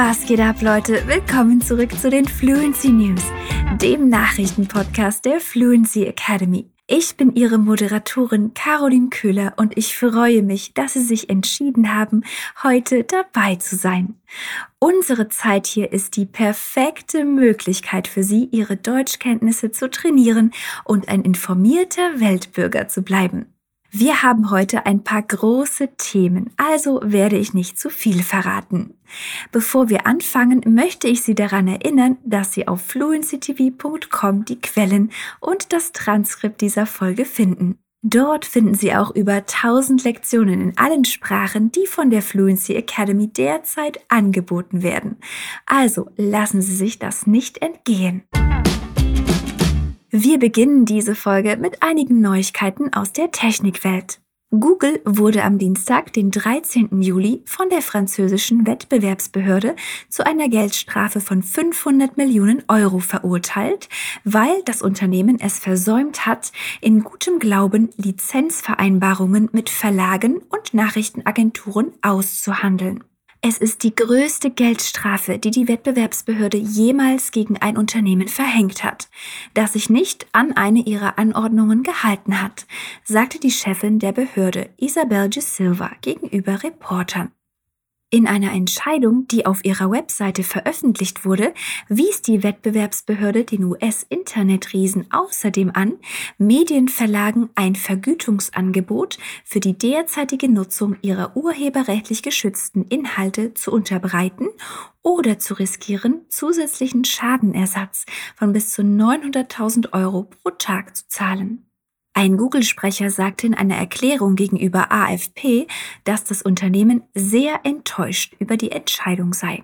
Was geht ab, Leute? Willkommen zurück zu den Fluency News, dem Nachrichtenpodcast der Fluency Academy. Ich bin Ihre Moderatorin Caroline Köhler und ich freue mich, dass Sie sich entschieden haben, heute dabei zu sein. Unsere Zeit hier ist die perfekte Möglichkeit für Sie, Ihre Deutschkenntnisse zu trainieren und ein informierter Weltbürger zu bleiben. Wir haben heute ein paar große Themen, also werde ich nicht zu viel verraten. Bevor wir anfangen, möchte ich Sie daran erinnern, dass Sie auf fluencytv.com die Quellen und das Transkript dieser Folge finden. Dort finden Sie auch über 1000 Lektionen in allen Sprachen, die von der Fluency Academy derzeit angeboten werden. Also lassen Sie sich das nicht entgehen. Wir beginnen diese Folge mit einigen Neuigkeiten aus der Technikwelt. Google wurde am Dienstag, den 13. Juli, von der französischen Wettbewerbsbehörde zu einer Geldstrafe von 500 Millionen Euro verurteilt, weil das Unternehmen es versäumt hat, in gutem Glauben Lizenzvereinbarungen mit Verlagen und Nachrichtenagenturen auszuhandeln. Es ist die größte Geldstrafe, die die Wettbewerbsbehörde jemals gegen ein Unternehmen verhängt hat, das sich nicht an eine ihrer Anordnungen gehalten hat, sagte die Chefin der Behörde Isabel de Silva gegenüber Reportern. In einer Entscheidung, die auf ihrer Webseite veröffentlicht wurde, wies die Wettbewerbsbehörde den US-Internetriesen außerdem an, Medienverlagen ein Vergütungsangebot für die derzeitige Nutzung ihrer urheberrechtlich geschützten Inhalte zu unterbreiten oder zu riskieren, zusätzlichen Schadenersatz von bis zu 900.000 Euro pro Tag zu zahlen. Ein Google-Sprecher sagte in einer Erklärung gegenüber AFP, dass das Unternehmen sehr enttäuscht über die Entscheidung sei.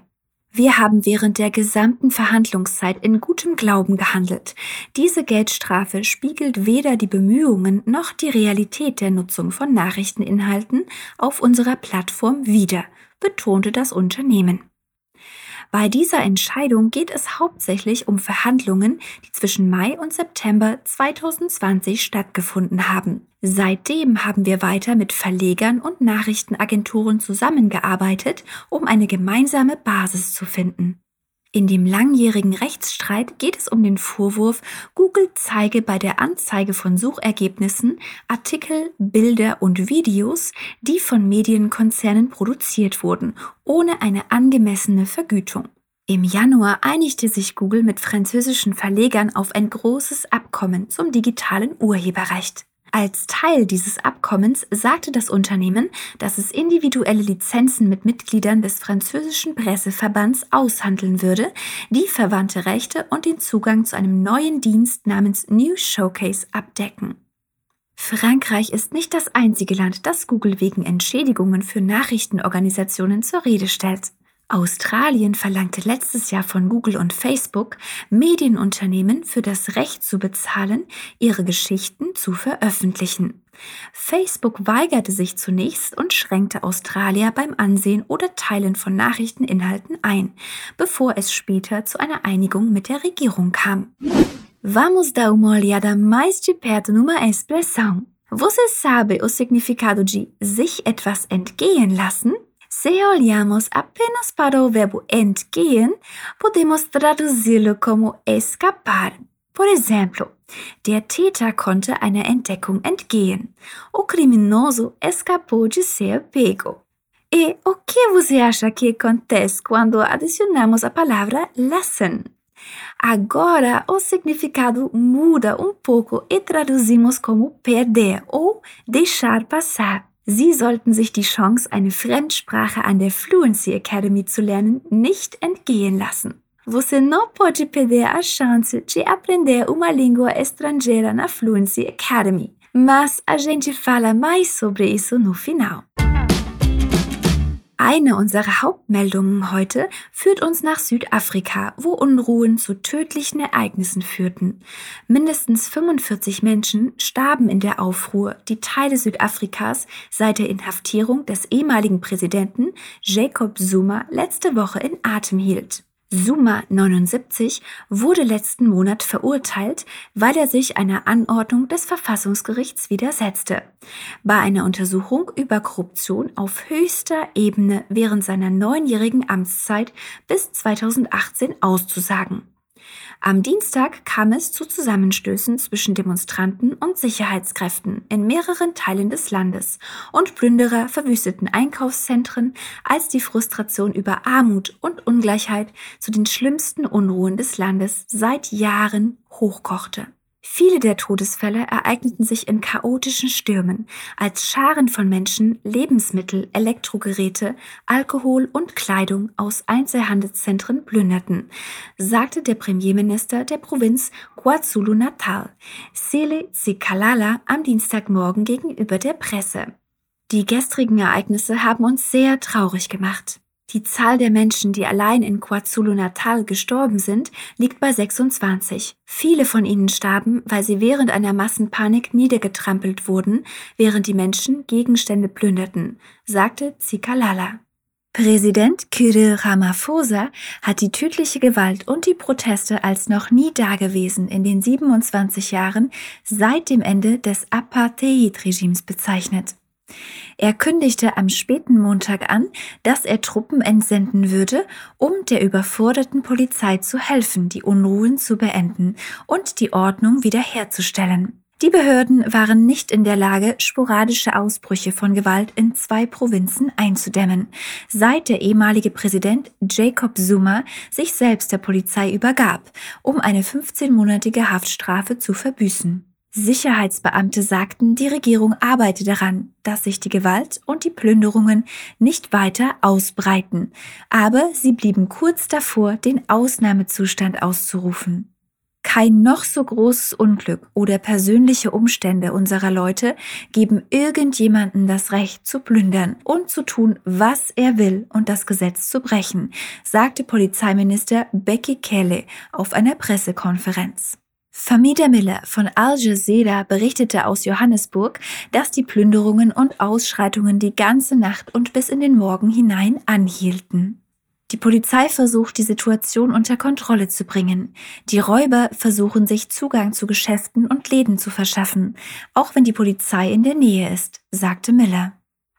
Wir haben während der gesamten Verhandlungszeit in gutem Glauben gehandelt. Diese Geldstrafe spiegelt weder die Bemühungen noch die Realität der Nutzung von Nachrichteninhalten auf unserer Plattform wider, betonte das Unternehmen. Bei dieser Entscheidung geht es hauptsächlich um Verhandlungen, die zwischen Mai und September 2020 stattgefunden haben. Seitdem haben wir weiter mit Verlegern und Nachrichtenagenturen zusammengearbeitet, um eine gemeinsame Basis zu finden. In dem langjährigen Rechtsstreit geht es um den Vorwurf, Google zeige bei der Anzeige von Suchergebnissen Artikel, Bilder und Videos, die von Medienkonzernen produziert wurden, ohne eine angemessene Vergütung. Im Januar einigte sich Google mit französischen Verlegern auf ein großes Abkommen zum digitalen Urheberrecht. Als Teil dieses Abkommens sagte das Unternehmen, dass es individuelle Lizenzen mit Mitgliedern des französischen Presseverbands aushandeln würde, die verwandte Rechte und den Zugang zu einem neuen Dienst namens New Showcase abdecken. Frankreich ist nicht das einzige Land, das Google wegen Entschädigungen für Nachrichtenorganisationen zur Rede stellt. Australien verlangte letztes Jahr von Google und Facebook, Medienunternehmen für das Recht zu bezahlen, ihre Geschichten zu veröffentlichen. Facebook weigerte sich zunächst und schränkte Australier beim Ansehen oder Teilen von Nachrichteninhalten ein, bevor es später zu einer Einigung mit der Regierung kam. Vamos dar uma olhada mais de perto numa expressão. Você sabe o significado de sich etwas entgehen lassen? Se olhamos apenas para o verbo entgehen, podemos traduzi-lo como escapar. Por exemplo, der Täter konnte einer Entdeckung entgehen. O criminoso escapou de ser pego. E o que você acha que acontece quando adicionamos a palavra lassen? Agora o significado muda um pouco e traduzimos como perder ou deixar passar. Sie sollten sich die Chance, eine Fremdsprache an der Fluency Academy zu lernen, nicht entgehen lassen. Você não pode perder a chance de aprender uma língua estrangeira na Fluency Academy, mas a gente fala mais sobre isso no final. Eine unserer Hauptmeldungen heute führt uns nach Südafrika, wo Unruhen zu tödlichen Ereignissen führten. Mindestens 45 Menschen starben in der Aufruhr, die Teile Südafrikas seit der Inhaftierung des ehemaligen Präsidenten Jacob Zuma letzte Woche in Atem hielt. Suma 79 wurde letzten Monat verurteilt, weil er sich einer Anordnung des Verfassungsgerichts widersetzte, bei einer Untersuchung über Korruption auf höchster Ebene während seiner neunjährigen Amtszeit bis 2018 auszusagen. Am Dienstag kam es zu Zusammenstößen zwischen Demonstranten und Sicherheitskräften in mehreren Teilen des Landes und Plünderer verwüsteten Einkaufszentren, als die Frustration über Armut und Ungleichheit zu den schlimmsten Unruhen des Landes seit Jahren hochkochte. Viele der Todesfälle ereigneten sich in chaotischen Stürmen, als Scharen von Menschen Lebensmittel, Elektrogeräte, Alkohol und Kleidung aus Einzelhandelszentren plünderten, sagte der Premierminister der Provinz KwaZulu-Natal, Sele Sikalala, am Dienstagmorgen gegenüber der Presse. Die gestrigen Ereignisse haben uns sehr traurig gemacht. Die Zahl der Menschen, die allein in KwaZulu-Natal gestorben sind, liegt bei 26. Viele von ihnen starben, weil sie während einer Massenpanik niedergetrampelt wurden, während die Menschen Gegenstände plünderten, sagte Zikalala. Präsident Kirill Ramaphosa hat die tödliche Gewalt und die Proteste als noch nie dagewesen in den 27 Jahren seit dem Ende des Apartheid-Regimes bezeichnet. Er kündigte am späten Montag an, dass er Truppen entsenden würde, um der überforderten Polizei zu helfen, die Unruhen zu beenden und die Ordnung wiederherzustellen. Die Behörden waren nicht in der Lage, sporadische Ausbrüche von Gewalt in zwei Provinzen einzudämmen, seit der ehemalige Präsident Jacob Zuma sich selbst der Polizei übergab, um eine 15-monatige Haftstrafe zu verbüßen. Sicherheitsbeamte sagten, die Regierung arbeite daran, dass sich die Gewalt und die Plünderungen nicht weiter ausbreiten, aber sie blieben kurz davor, den Ausnahmezustand auszurufen. Kein noch so großes Unglück oder persönliche Umstände unserer Leute geben irgendjemanden das Recht zu plündern und zu tun, was er will und das Gesetz zu brechen, sagte Polizeiminister Becky Kelly auf einer Pressekonferenz. Famida Miller von Al Jazeera berichtete aus Johannesburg, dass die Plünderungen und Ausschreitungen die ganze Nacht und bis in den Morgen hinein anhielten. Die Polizei versucht, die Situation unter Kontrolle zu bringen. Die Räuber versuchen sich Zugang zu Geschäften und Läden zu verschaffen, auch wenn die Polizei in der Nähe ist, sagte Miller.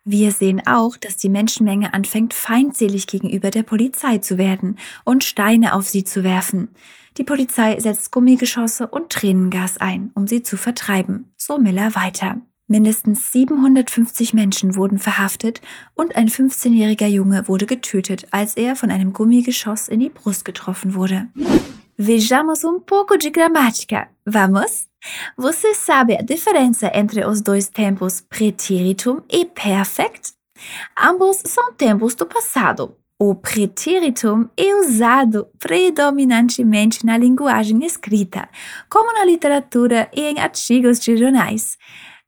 Wir sehen auch, dass die Menschenmenge anfängt, feindselig gegenüber der Polizei zu werden und Steine auf sie zu werfen. Die Polizei setzt Gummigeschosse und Tränengas ein, um sie zu vertreiben, so Miller weiter. Mindestens 750 Menschen wurden verhaftet und ein 15-jähriger Junge wurde getötet, als er von einem Gummigeschoss in die Brust getroffen wurde. Vejamos um pouco de gramática. Vamos? Você sabe a diferença entre os dois tempos pretéritum e perfect? Ambos são tempos do passado. O pretéritum é usado predominantemente na linguagem escrita, como na literatura e em artigos de jornais.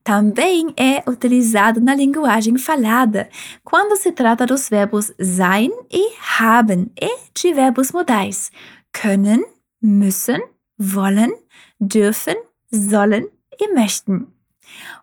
Também é utilizado na linguagem falada, quando se trata dos verbos sein e haben e de verbos modais können, müssen, wollen, dürfen, sollen e möchten.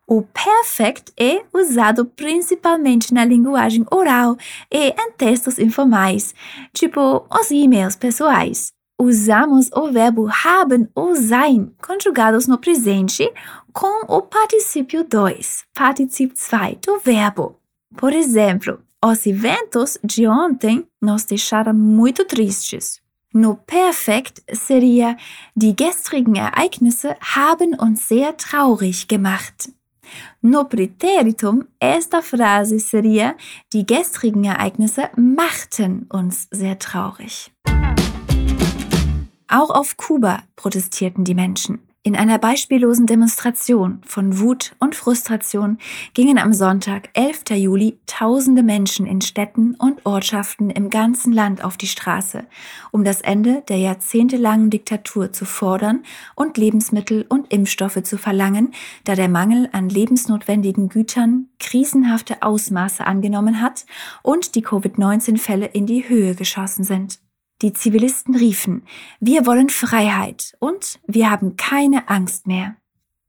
O perfect é usado principalmente na linguagem oral e em textos informais, tipo os e-mails pessoais. Usamos o verbo haben ou sein conjugados no presente com o particípio 2, particípio 2 do verbo. Por exemplo, os eventos de ontem nos deixaram muito tristes. No Perfekt seria die gestrigen Ereignisse haben uns sehr traurig gemacht. No Präteritum esta Phrase seria die gestrigen Ereignisse machten uns sehr traurig. Auch auf Kuba protestierten die Menschen. In einer beispiellosen Demonstration von Wut und Frustration gingen am Sonntag, 11. Juli, tausende Menschen in Städten und Ortschaften im ganzen Land auf die Straße, um das Ende der jahrzehntelangen Diktatur zu fordern und Lebensmittel und Impfstoffe zu verlangen, da der Mangel an lebensnotwendigen Gütern krisenhafte Ausmaße angenommen hat und die Covid-19-Fälle in die Höhe geschossen sind. Die Zivilisten riefen, wir wollen Freiheit und wir haben keine Angst mehr.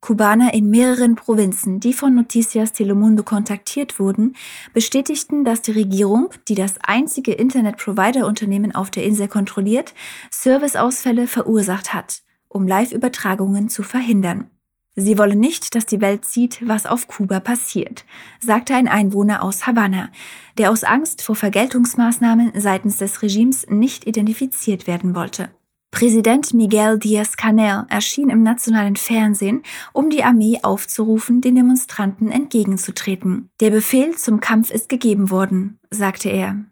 Kubaner in mehreren Provinzen, die von Noticias Telemundo kontaktiert wurden, bestätigten, dass die Regierung, die das einzige Internet-Provider-Unternehmen auf der Insel kontrolliert, Serviceausfälle verursacht hat, um Live-Übertragungen zu verhindern. Sie wolle nicht, dass die Welt sieht, was auf Kuba passiert, sagte ein Einwohner aus Havanna, der aus Angst vor Vergeltungsmaßnahmen seitens des Regimes nicht identifiziert werden wollte. Präsident Miguel Díaz-Canel erschien im nationalen Fernsehen, um die Armee aufzurufen, den Demonstranten entgegenzutreten. Der Befehl zum Kampf ist gegeben worden, sagte er.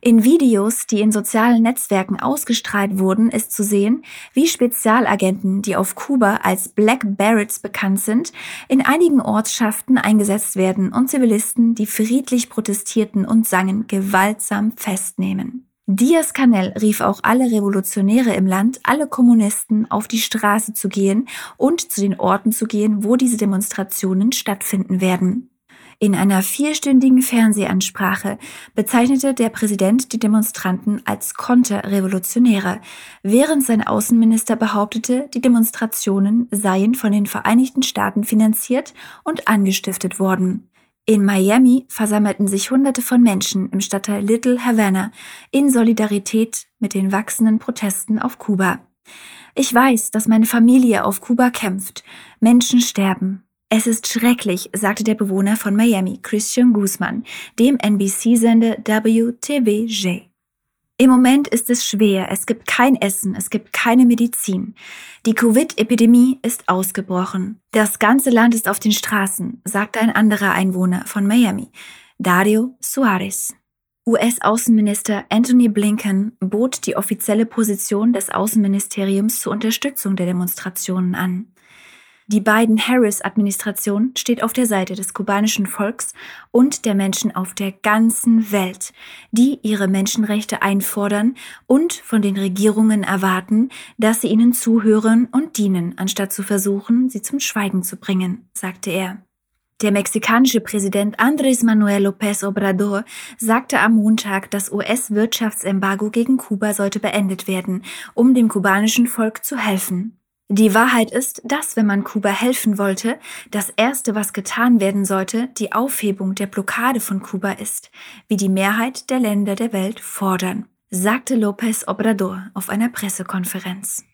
In Videos, die in sozialen Netzwerken ausgestrahlt wurden, ist zu sehen, wie Spezialagenten, die auf Kuba als Black Barretts bekannt sind, in einigen Ortschaften eingesetzt werden und Zivilisten, die friedlich protestierten und sangen, gewaltsam festnehmen. Diaz-Canel rief auch alle Revolutionäre im Land, alle Kommunisten auf die Straße zu gehen und zu den Orten zu gehen, wo diese Demonstrationen stattfinden werden. In einer vierstündigen Fernsehansprache bezeichnete der Präsident die Demonstranten als Konterrevolutionäre, während sein Außenminister behauptete, die Demonstrationen seien von den Vereinigten Staaten finanziert und angestiftet worden. In Miami versammelten sich Hunderte von Menschen im Stadtteil Little Havana in Solidarität mit den wachsenden Protesten auf Kuba. Ich weiß, dass meine Familie auf Kuba kämpft. Menschen sterben. Es ist schrecklich, sagte der Bewohner von Miami, Christian Guzman, dem NBC-Sender WTVJ. Im Moment ist es schwer, es gibt kein Essen, es gibt keine Medizin. Die Covid-Epidemie ist ausgebrochen. Das ganze Land ist auf den Straßen, sagte ein anderer Einwohner von Miami, Dario Suarez. US-Außenminister Anthony Blinken bot die offizielle Position des Außenministeriums zur Unterstützung der Demonstrationen an. Die Biden-Harris-Administration steht auf der Seite des kubanischen Volks und der Menschen auf der ganzen Welt, die ihre Menschenrechte einfordern und von den Regierungen erwarten, dass sie ihnen zuhören und dienen, anstatt zu versuchen, sie zum Schweigen zu bringen, sagte er. Der mexikanische Präsident Andrés Manuel López Obrador sagte am Montag, das US-Wirtschaftsembargo gegen Kuba sollte beendet werden, um dem kubanischen Volk zu helfen. Die Wahrheit ist, dass, wenn man Kuba helfen wollte, das Erste, was getan werden sollte, die Aufhebung der Blockade von Kuba ist, wie die Mehrheit der Länder der Welt fordern, sagte López Obrador auf einer Pressekonferenz.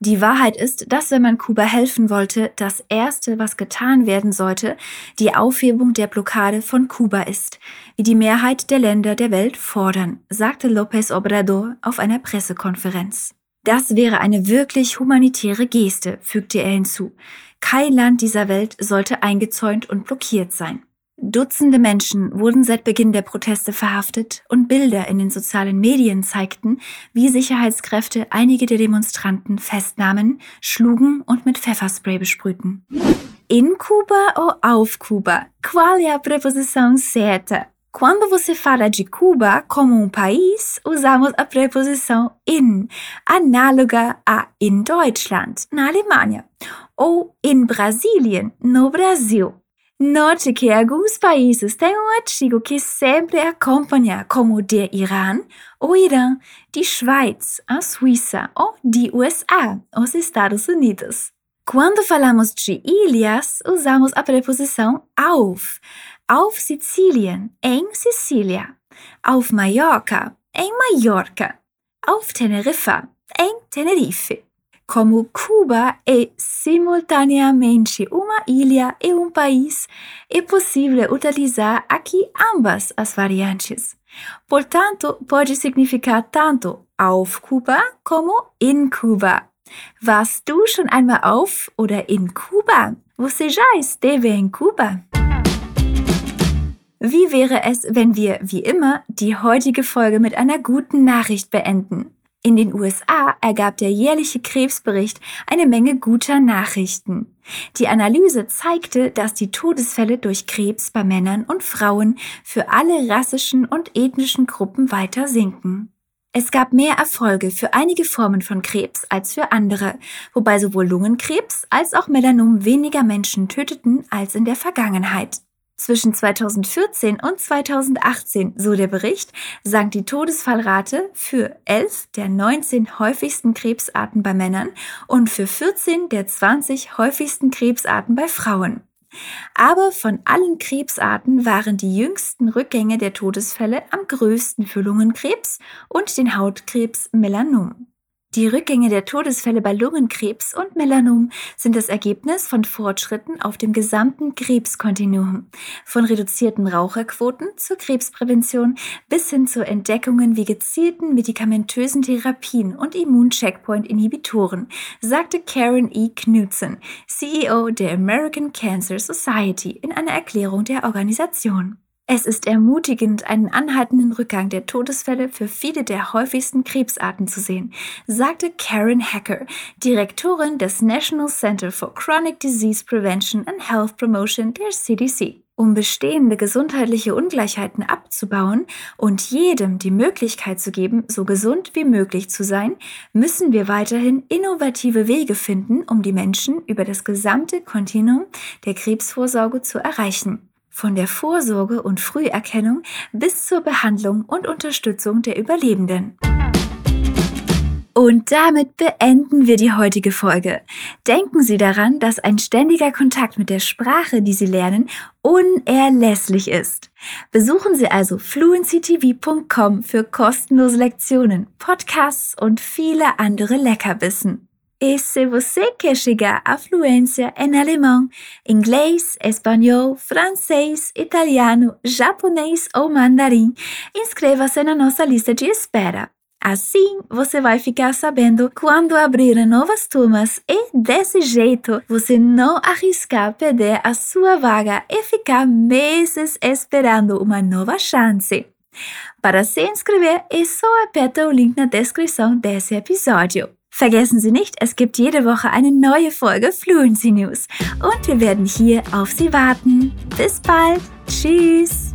Die Wahrheit ist, dass wenn man Kuba helfen wollte, das Erste, was getan werden sollte, die Aufhebung der Blockade von Kuba ist, wie die Mehrheit der Länder der Welt fordern, sagte López Obrador auf einer Pressekonferenz. Das wäre eine wirklich humanitäre Geste, fügte er hinzu. Kein Land dieser Welt sollte eingezäunt und blockiert sein. Dutzende Menschen wurden seit Beginn der Proteste verhaftet und Bilder in den sozialen Medien zeigten, wie Sicherheitskräfte einige der Demonstranten festnahmen, schlugen und mit Pfefferspray besprühten. In Kuba ou auf Kuba? Qual é a preposição certa? Quando você fala de Cuba como um país, usamos a preposição in, análoga a in Deutschland, na Alemanha, ou in Brasilien, no Brasil. Note que alguns países têm um artigo que sempre acompanha, como der Iran, o Irã, die Schweiz, a Suíça ou de USA, os Estados Unidos. Quando falamos de ilhas, usamos a preposição auf, auf Sizilien, em Sicília, auf Mallorca, em Mallorca, auf Teneriffa, em Tenerife. Como Cuba é simultaneamente uma ilha e um país, é possível utilizar aqui ambas as variantes. Portanto, pode significar tanto auf Kuba como in Kuba. Warst du schon einmal auf oder in Kuba? Você já esteve em Kuba? Wie wäre es, wenn wir, wie immer, die heutige Folge mit einer guten Nachricht beenden? In den USA ergab der jährliche Krebsbericht eine Menge guter Nachrichten. Die Analyse zeigte, dass die Todesfälle durch Krebs bei Männern und Frauen für alle rassischen und ethnischen Gruppen weiter sinken. Es gab mehr Erfolge für einige Formen von Krebs als für andere, wobei sowohl Lungenkrebs als auch Melanom weniger Menschen töteten als in der Vergangenheit. Zwischen 2014 und 2018, so der Bericht, sank die Todesfallrate für 11 der 19 häufigsten Krebsarten bei Männern und für 14 der 20 häufigsten Krebsarten bei Frauen. Aber von allen Krebsarten waren die jüngsten Rückgänge der Todesfälle am größten für Lungenkrebs und den Hautkrebs Melanom. Die Rückgänge der Todesfälle bei Lungenkrebs und Melanom sind das Ergebnis von Fortschritten auf dem gesamten Krebskontinuum, von reduzierten Raucherquoten zur Krebsprävention bis hin zu Entdeckungen wie gezielten medikamentösen Therapien und Immuncheckpoint-Inhibitoren, sagte Karen E. Knudsen, CEO der American Cancer Society, in einer Erklärung der Organisation. Es ist ermutigend, einen anhaltenden Rückgang der Todesfälle für viele der häufigsten Krebsarten zu sehen, sagte Karen Hacker, Direktorin des National Center for Chronic Disease Prevention and Health Promotion der CDC. Um bestehende gesundheitliche Ungleichheiten abzubauen und jedem die Möglichkeit zu geben, so gesund wie möglich zu sein, müssen wir weiterhin innovative Wege finden, um die Menschen über das gesamte Kontinuum der Krebsvorsorge zu erreichen von der Vorsorge und Früherkennung bis zur Behandlung und Unterstützung der Überlebenden. Und damit beenden wir die heutige Folge. Denken Sie daran, dass ein ständiger Kontakt mit der Sprache, die Sie lernen, unerlässlich ist. Besuchen Sie also fluencytv.com für kostenlose Lektionen, Podcasts und viele andere Leckerbissen. E se você quer chegar à fluência em alemão, inglês, espanhol, francês, italiano, japonês ou mandarim, inscreva-se na nossa lista de espera. Assim, você vai ficar sabendo quando abrirem novas turmas e, desse jeito, você não arriscar perder a sua vaga e ficar meses esperando uma nova chance. Para se inscrever, é só apertar o link na descrição desse episódio. Vergessen Sie nicht, es gibt jede Woche eine neue Folge Fluency News und wir werden hier auf Sie warten. Bis bald. Tschüss.